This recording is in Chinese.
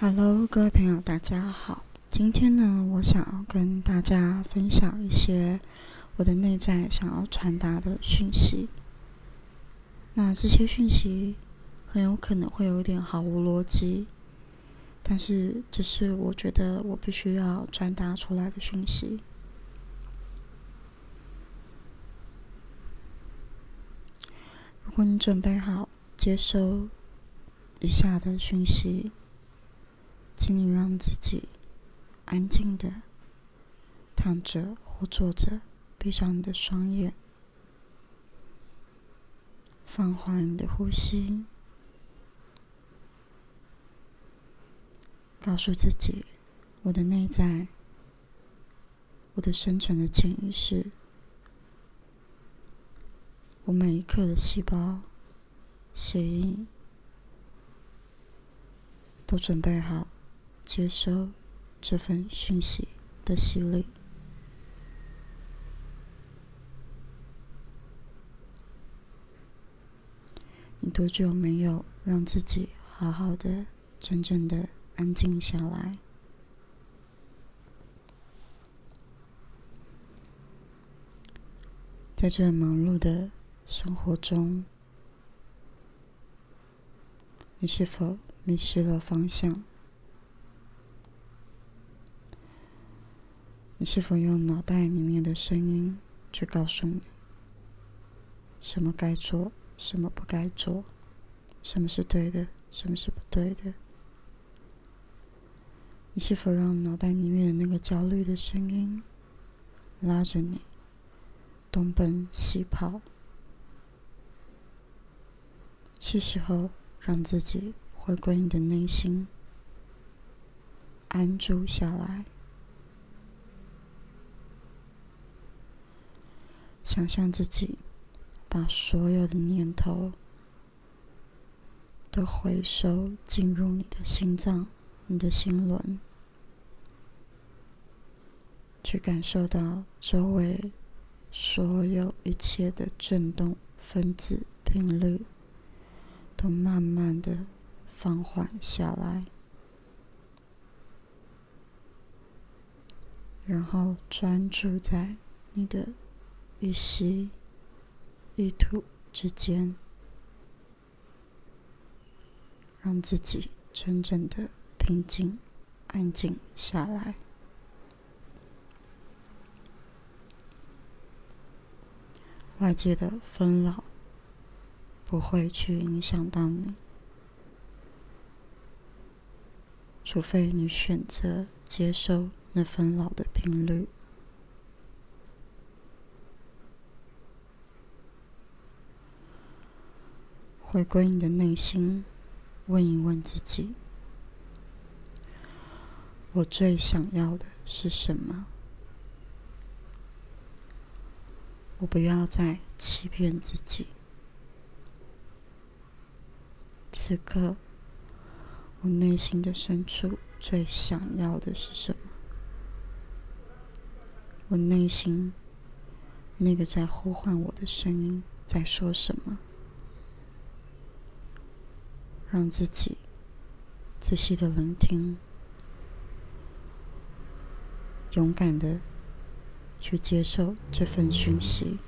Hello，各位朋友，大家好。今天呢，我想要跟大家分享一些我的内在想要传达的讯息。那这些讯息很有可能会有一点毫无逻辑，但是这是我觉得我必须要传达出来的讯息。如果你准备好接收以下的讯息。请你让自己安静的躺着或坐着，闭上你的双眼，放缓你的呼吸，告诉自己：我的内在，我的深层的潜意识，我每一刻的细胞、血液都准备好。接收这份讯息的洗礼。你多久没有让自己好好的、真正的安静下来？在这忙碌的生活中，你是否迷失了方向？你是否用脑袋里面的声音去告诉你，什么该做，什么不该做，什么是对的，什么是不对的？你是否让脑袋里面的那个焦虑的声音拉着你东奔西跑？是时候让自己回归你的内心，安住下来。想象自己把所有的念头都回收进入你的心脏、你的心轮，去感受到周围所有一切的震动分子频率都慢慢的放缓下来，然后专注在你的。一吸一吐之间，让自己真正的平静、安静下来。外界的纷扰不会去影响到你，除非你选择接受那纷扰的频率。回归你的内心，问一问自己：我最想要的是什么？我不要再欺骗自己。此刻，我内心的深处最想要的是什么？我内心那个在呼唤我的声音在说什么？让自己仔细的聆听，勇敢的去接受这份讯息。